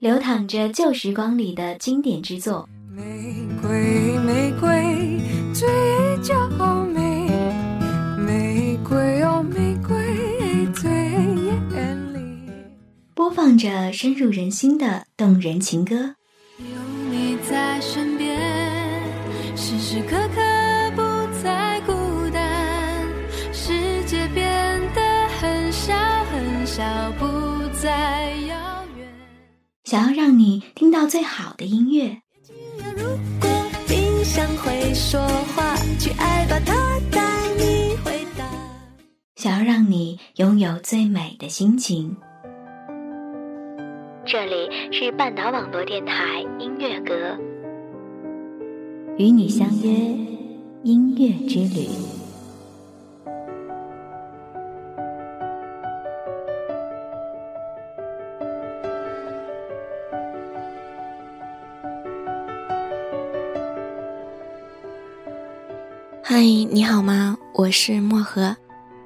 流淌着旧时光里的经典之作。玫瑰，玫瑰，最娇美。玫瑰哦，玫瑰最艳丽。播放着深入人心的动人情歌。有你在身想要让你听到最好的音乐，如果冰箱会说话，去爱吧，它带你回答。想要让你拥有最美的心情。这里是半岛网络电台音乐阁，与你相约音乐之旅。嗨，你好吗？我是漠河，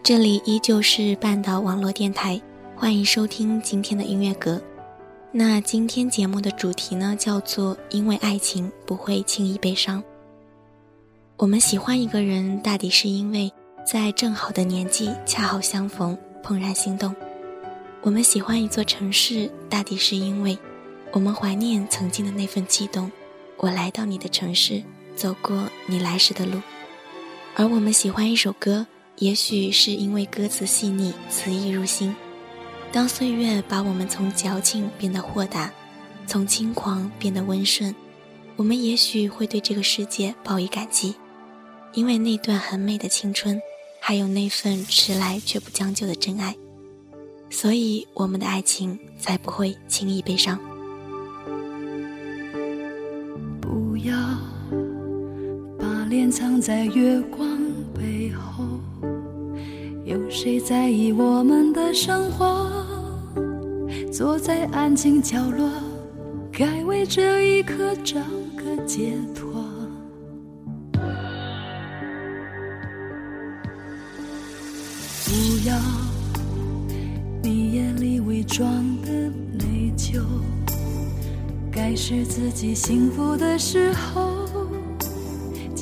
这里依旧是半岛网络电台，欢迎收听今天的音乐阁。那今天节目的主题呢，叫做“因为爱情不会轻易悲伤”。我们喜欢一个人，大抵是因为在正好的年纪恰好相逢，怦然心动；我们喜欢一座城市，大抵是因为我们怀念曾经的那份悸动。我来到你的城市，走过你来时的路。而我们喜欢一首歌，也许是因为歌词细腻，词意入心。当岁月把我们从矫情变得豁达，从轻狂变得温顺，我们也许会对这个世界报以感激，因为那段很美的青春，还有那份迟来却不将就的真爱，所以我们的爱情才不会轻易悲伤。隐藏在月光背后，有谁在意我们的生活？坐在安静角落，该为这一刻找个解脱。不要你眼里伪装的内疚。该是自己幸福的时候，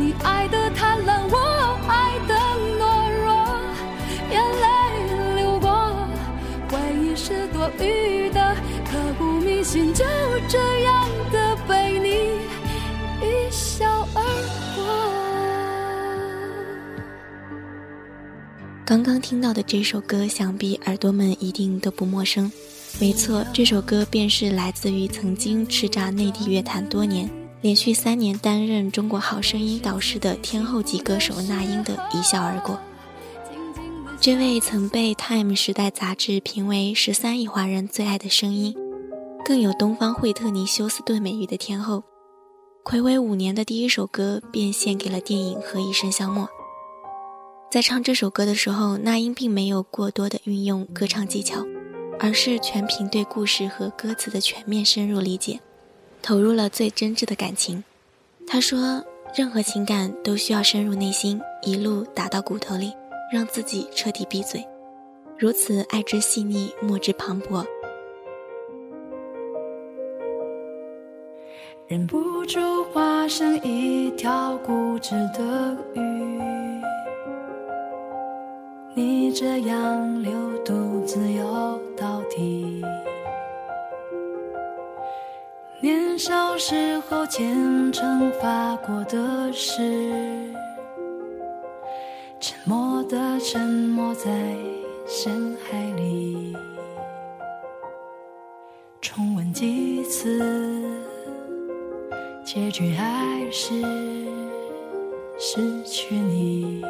你爱的贪婪，我爱的懦弱，眼泪流过，回忆是多余的，刻骨铭心，就这样的被你一笑而过。刚刚听到的这首歌，想必耳朵们一定都不陌生。没错，这首歌便是来自于曾经叱咤内地乐坛多年、连续三年担任《中国好声音》导师的天后级歌手那英的一笑而过。这位曾被《Time》时代杂志评为十三亿华人最爱的声音，更有“东方惠特尼休斯顿”美誉的天后，暌违五年的第一首歌便献给了电影《何以笙箫默》。在唱这首歌的时候，那英并没有过多的运用歌唱技巧。而是全凭对故事和歌词的全面深入理解，投入了最真挚的感情。他说：“任何情感都需要深入内心，一路打到骨头里，让自己彻底闭嘴。如此爱之细腻，莫之磅礴。”忍不住化身一条固执的鱼，你这样流独自游到底。年少时候虔诚发过的誓，沉默的沉没在深海里，重温几次。结局还是失去你。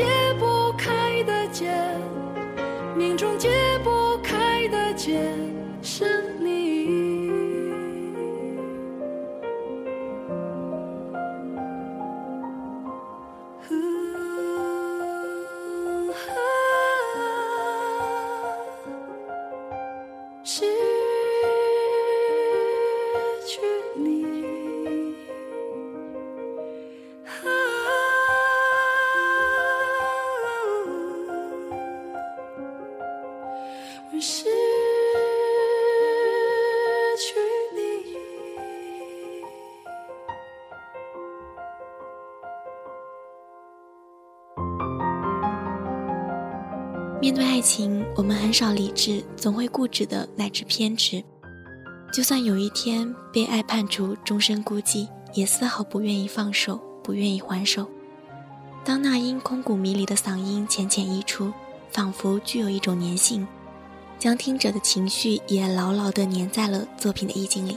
you. 少理智，总会固执的乃至偏执。就算有一天被爱判处终身孤寂，也丝毫不愿意放手，不愿意还手。当那英空谷迷离的嗓音浅浅溢出，仿佛具有一种粘性，将听者的情绪也牢牢地粘在了作品的意境里。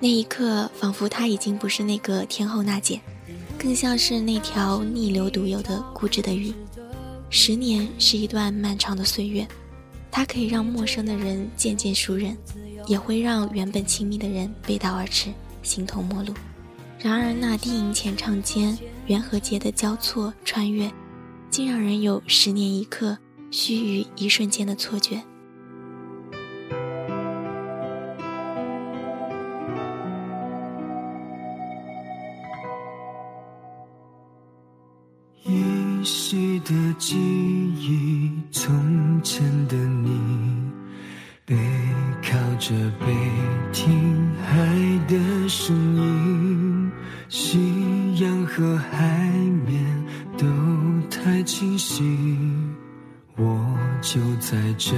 那一刻，仿佛她已经不是那个天后娜姐，更像是那条逆流独有的固执的鱼。十年是一段漫长的岁月，它可以让陌生的人渐渐熟稔，也会让原本亲密的人背道而驰，形同陌路。然而那低吟浅唱间，缘和节的交错穿越，竟让人有十年一刻、须臾一瞬间的错觉。的记忆，从前的你，背靠着背听海的声音，夕阳和海面都太清晰，我就在这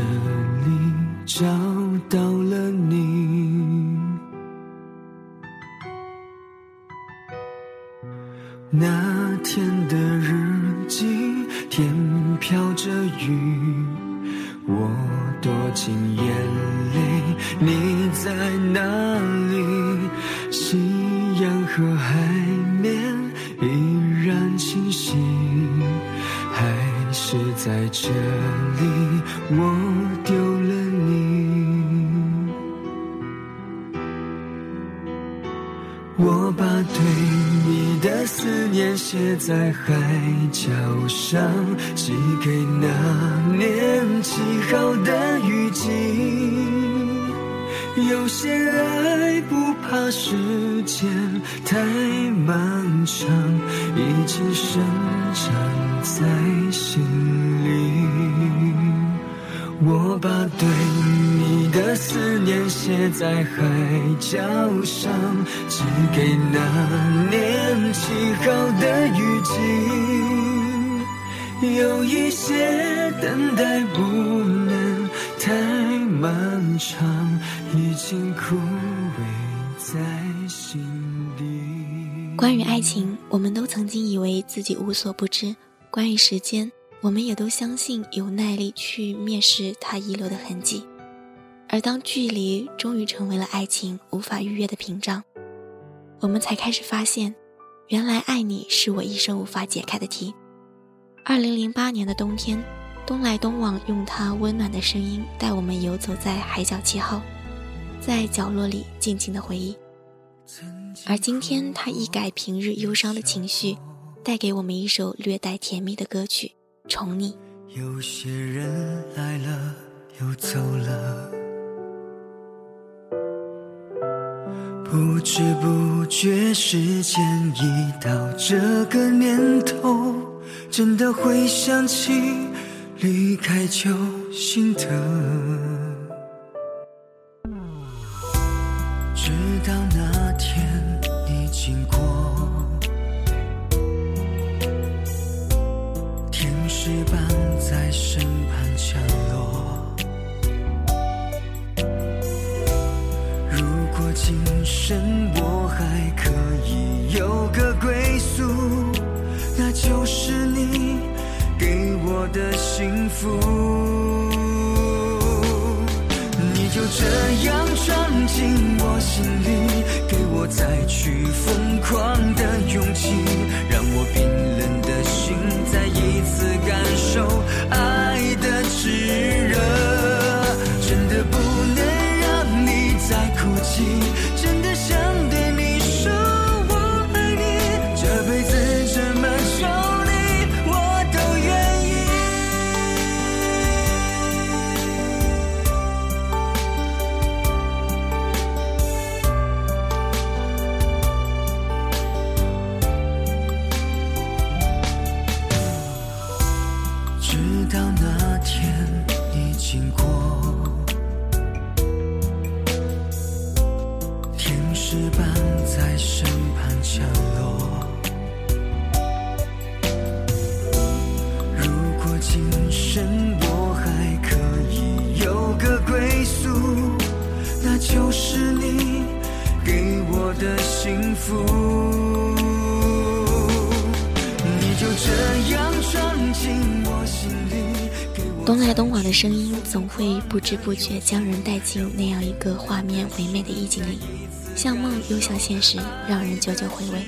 寄给那年起好的雨季。有些爱不怕时间太漫长，已经生长在心里。我把对你的思念写在海角上，寄给那年起好的雨季。有一些等待不能太漫长，已经枯萎在心底。关于爱情，我们都曾经以为自己无所不知；关于时间，我们也都相信有耐力去蔑视它遗留的痕迹。而当距离终于成为了爱情无法逾越的屏障，我们才开始发现，原来爱你是我一生无法解开的题。二零零八年的冬天，东来东往用它温暖的声音带我们游走在海角七号，在角落里静静的回忆。而今天，他一改平日忧伤的情绪，带给我们一首略带甜蜜的歌曲《宠你》。有些人来了又走了，不知不觉时间已到这个年头，真的会想起离开就心疼。今生我还可以有个归宿，那就是你给我的幸福。你就这样闯进我心里，给我再去疯狂的勇气，让我冰冷的心再一次感受爱的炙热。在哭泣，真的想里。东来东往的声音，总会不知不觉将人带进那样一个画面唯美的意境里。像梦又像现实，让人久久回味。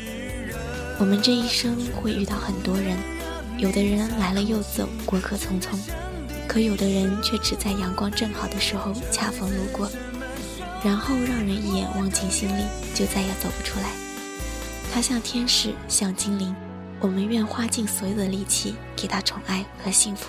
我们这一生会遇到很多人，有的人来了又走，过客匆匆；可有的人却只在阳光正好的时候恰逢路过，然后让人一眼望进心里，就再也走不出来。他像天使，像精灵，我们愿花尽所有的力气给他宠爱和幸福。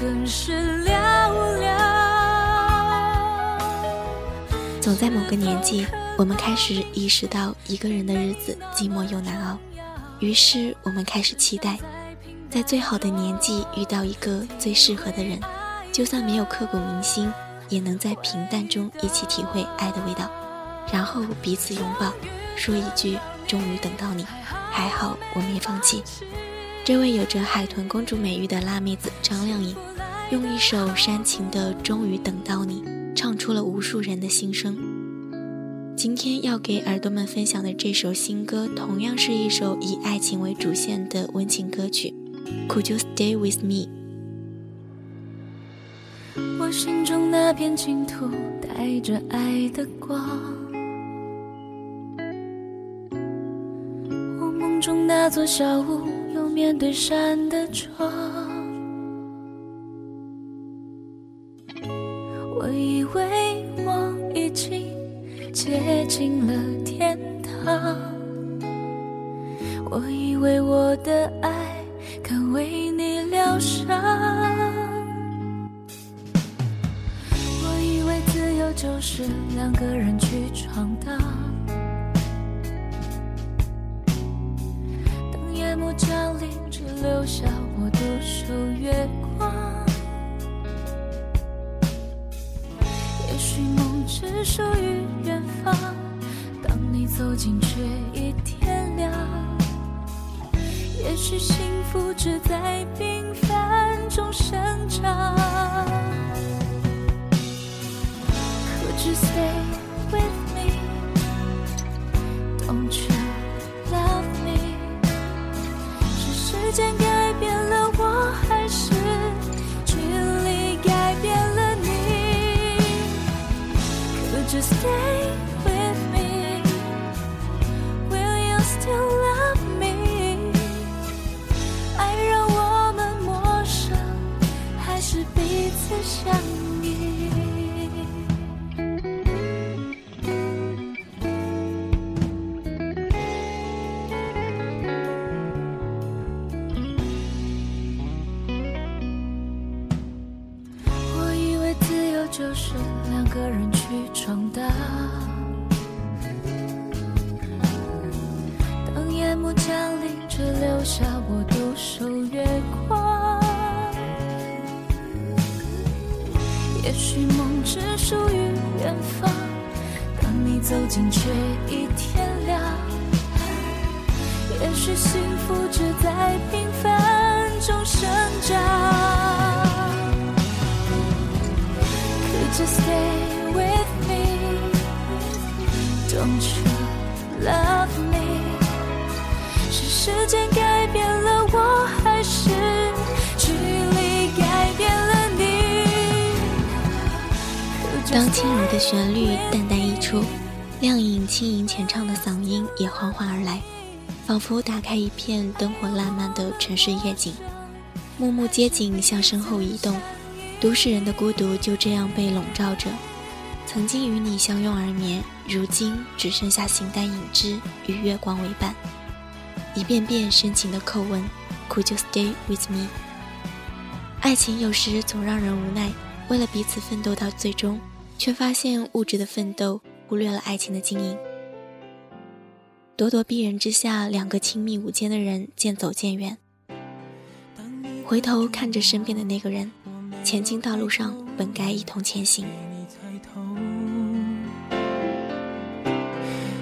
更是寥寥。总在某个年纪，我们开始意识到一个人的日子寂寞又难熬，于是我们开始期待，在最好的年纪遇到一个最适合的人，就算没有刻骨铭心，也能在平淡中一起体会爱的味道，然后彼此拥抱，说一句“终于等到你”，还好我没放弃。这位有着海豚公主美誉的辣妹子张靓颖，用一首煽情的《终于等到你》，唱出了无数人的心声。今天要给耳朵们分享的这首新歌，同样是一首以爱情为主线的温情歌曲。Could you stay with me？我心中那片净土，带着爱的光。我梦中那座小屋。面对山的窗，我以为我已经接近了天堂，我以为我的爱可为你疗伤，我以为自由就是两个人去闯荡。幕降临，只留下我独守月光。也许梦只属于远方，当你走近却已天亮。也许幸福只在平凡中生长。Could you stay with me? Don't you? 去闯荡。当夜幕降临，只留下我独守月光。也许梦只属于远方，当你走近却已天亮。也许幸福只在平凡中生长。Could you stay? With me? Don't you love me? 是时间改变了我，还是距离改变了你？当轻柔的旋律淡淡溢出，亮颖轻盈浅唱的嗓音也缓缓而来。仿佛打开一片灯火烂漫的城市夜景，幕幕街景向身后移动，都市人的孤独就这样被笼罩着。曾经与你相拥而眠，如今只剩下形单影只与月光为伴。一遍遍深情的叩问，Could you stay with me？爱情有时总让人无奈，为了彼此奋斗到最终，却发现物质的奋斗忽略了爱情的经营。咄咄逼人之下，两个亲密无间的人渐走渐远。回头看着身边的那个人，前进道路上本该一同前行。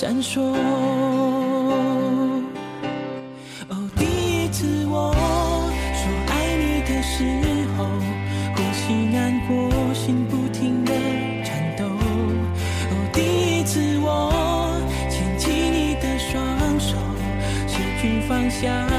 闪烁。哦，第一次我说爱你的时候，呼吸难过，心不停的颤抖。哦，第一次我牵起你的双手。失去方向，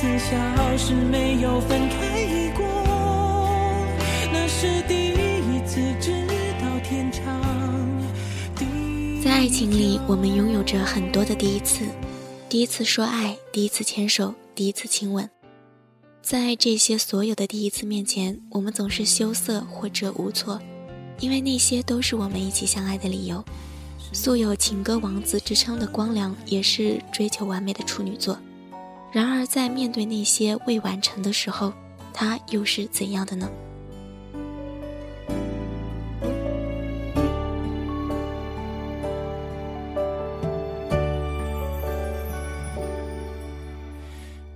二十四小时没有分开。在爱情里，我们拥有着很多的第一次：第一次说爱，第一次牵手，第一次亲吻。在这些所有的第一次面前，我们总是羞涩或者无措，因为那些都是我们一起相爱的理由。素有“情歌王子”之称的光良，也是追求完美的处女座。然而，在面对那些未完成的时候，他又是怎样的呢？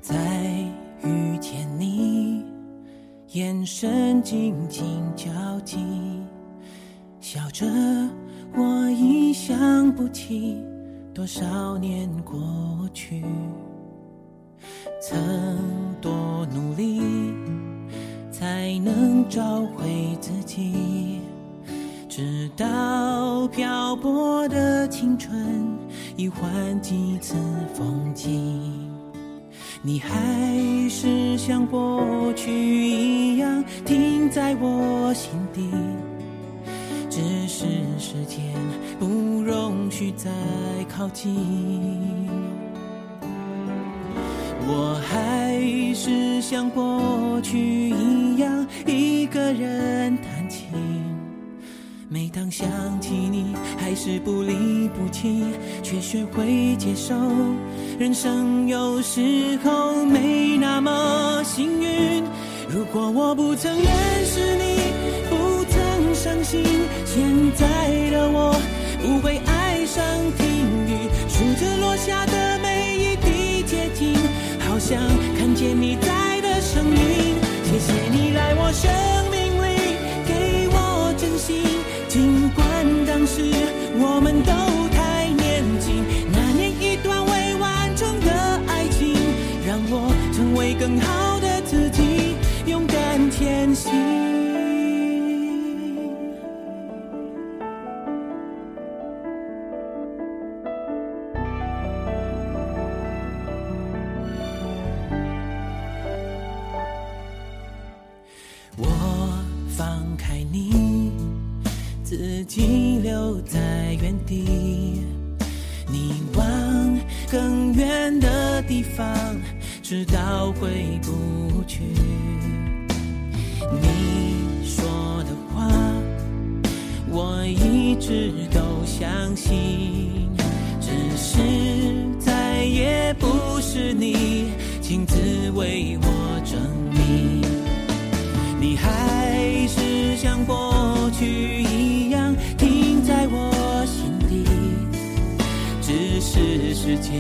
再遇见你眼神紧紧交集，笑着，我已想不起多少年过去，曾多努力才能找回自己，直到漂泊的青春已换几次风景。你还是像过去一样停在我心底，只是时间不容许再靠近。我还是像过去一样一个人弹琴。每当想起你，还是不离不弃，却学会接受。人生有时候没那么幸运。如果我不曾认识你，不曾伤心，现在的我不会爱上听雨，数着落下的，想看见你在的声音。谢谢你来我生命里给我真心。尽管当时我们都太年轻，那年一段未完成的爱情，让我成为更好一直都相信，只是再也不是你亲自为我证明，你还是像过去一样停在我心底，只是时间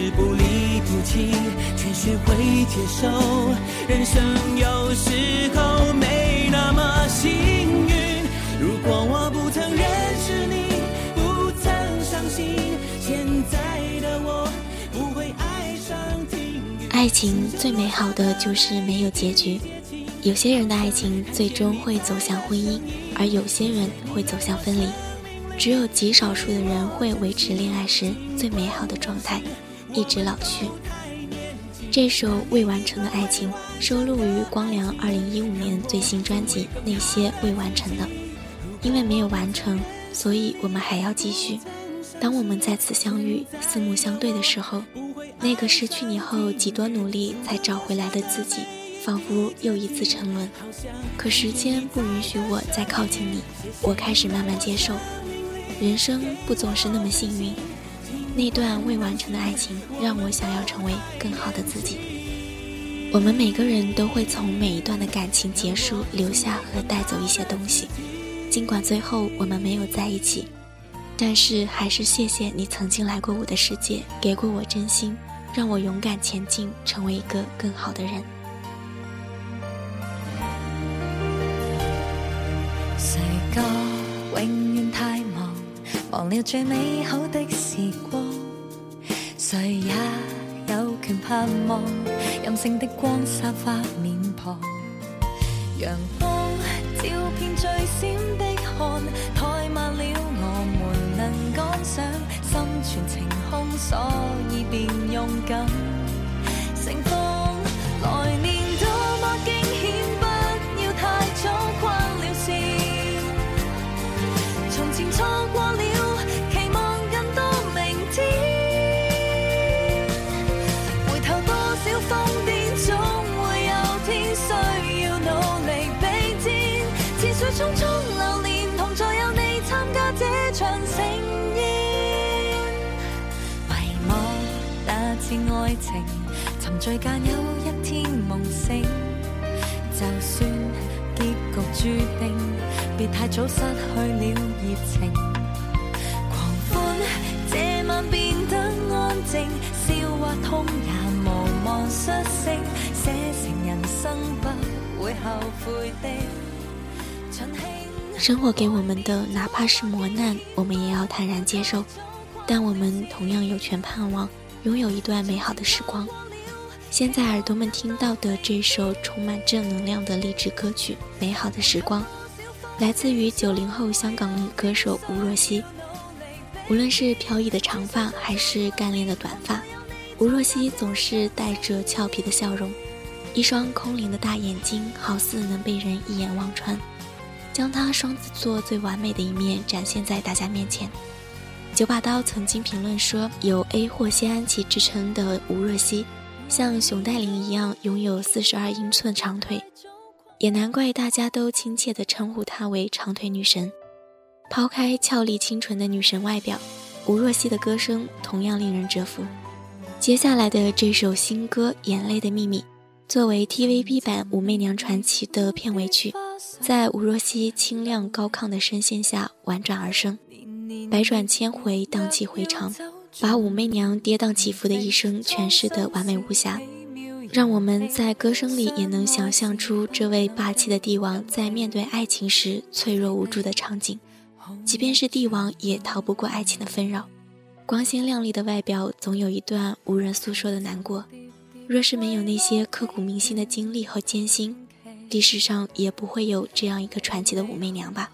是不离不弃，却学会接受。人生有时候没那么幸运。如果我不曾认识你，不曾伤心，现在的我不会爱上。爱情最美好的就是没有结局。有些人的爱情最终会走向婚姻，而有些人会走向分离。只有极少数的人会维持恋爱时最美好的状态，一直老去。这首未完成的爱情收录于光良2015年最新专辑《那些未完成的》。因为没有完成，所以我们还要继续。当我们再次相遇，四目相对的时候。那个失去你后几多努力才找回来的自己，仿佛又一次沉沦。可时间不允许我再靠近你，我开始慢慢接受，人生不总是那么幸运。那段未完成的爱情，让我想要成为更好的自己。我们每个人都会从每一段的感情结束留下和带走一些东西，尽管最后我们没有在一起，但是还是谢谢你曾经来过我的世界，给过我真心。让我勇敢前进，成为一个更好的人。世界永远太忙，忘了最美好的时光。谁也有权盼望，任性的光洒发面庞。阳光照遍最闪的汗，太慢了，我们能赶上，心存晴空，所以便勇敢。盛放来年沉醉间有一天梦醒，就算结局注定，别太早失去了热情。狂欢这晚变得安静，笑或痛也无望失声，写成人生不会后悔的。生活给我们的哪怕是磨难，我们也要坦然接受，但我们同样有权盼望。拥有一段美好的时光。现在耳朵们听到的这首充满正能量的励志歌曲《美好的时光》，来自于九零后香港女歌手吴若希。无论是飘逸的长发，还是干练的短发，吴若希总是带着俏皮的笑容，一双空灵的大眼睛，好似能被人一眼望穿，将她双子座最完美的一面展现在大家面前。九把刀曾经评论说，有 A 货西安琪之称的吴若希，像熊黛林一样拥有四十二英寸长腿，也难怪大家都亲切地称呼她为长腿女神。抛开俏丽清纯的女神外表，吴若希的歌声同样令人折服。接下来的这首新歌《眼泪的秘密》，作为 TVB 版《武媚娘传奇》的片尾曲，在吴若希清亮高亢的声线下婉转而生。百转千回，荡气回肠，把武媚娘跌宕起伏的一生诠释得完美无瑕。让我们在歌声里也能想象出这位霸气的帝王在面对爱情时脆弱无助的场景。即便是帝王，也逃不过爱情的纷扰。光鲜亮丽的外表，总有一段无人诉说的难过。若是没有那些刻骨铭心的经历和艰辛，历史上也不会有这样一个传奇的武媚娘吧。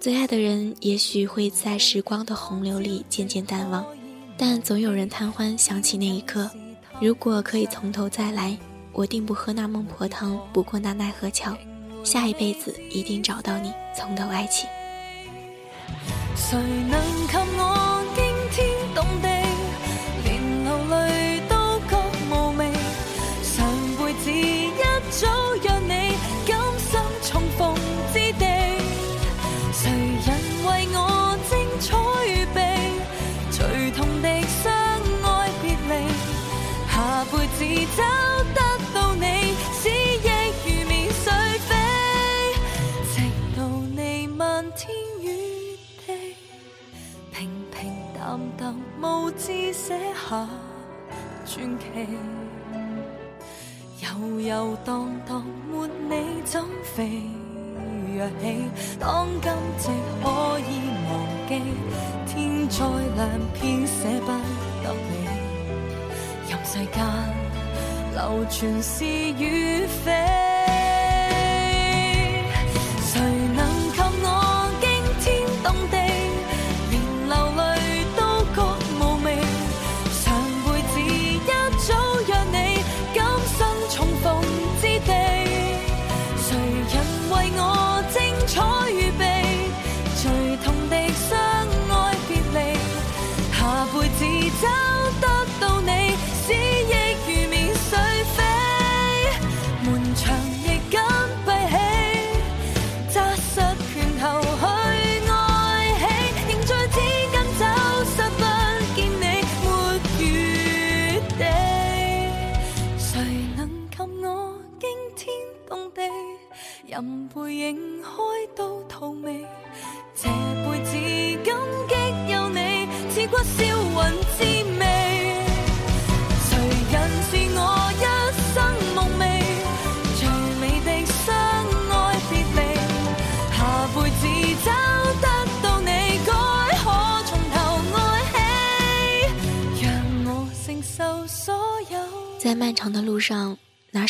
最爱的人，也许会在时光的洪流里渐渐淡忘，但总有人贪欢想起那一刻。如果可以从头再来，我定不喝那孟婆汤，不过那奈何桥。下一辈子一定找到你，从头爱起。谁能及我淡淡无字写下传奇，游游荡荡没你怎飞。跃起？当今夕可以忘记，天再亮偏舍不得你，任世间流传是与非。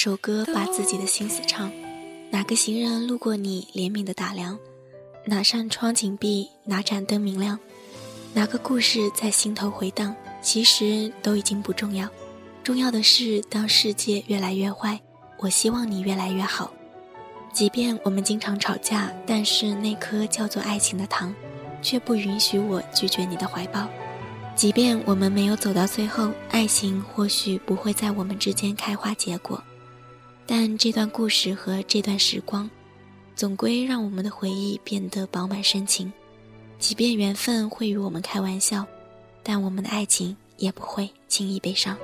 首歌把自己的心思唱？哪个行人路过你，怜悯的打量？哪扇窗紧闭，哪盏灯明亮？哪个故事在心头回荡？其实都已经不重要，重要的是，当世界越来越坏，我希望你越来越好。即便我们经常吵架，但是那颗叫做爱情的糖，却不允许我拒绝你的怀抱。即便我们没有走到最后，爱情或许不会在我们之间开花结果。但这段故事和这段时光，总归让我们的回忆变得饱满深情。即便缘分会与我们开玩笑，但我们的爱情也不会轻易悲伤。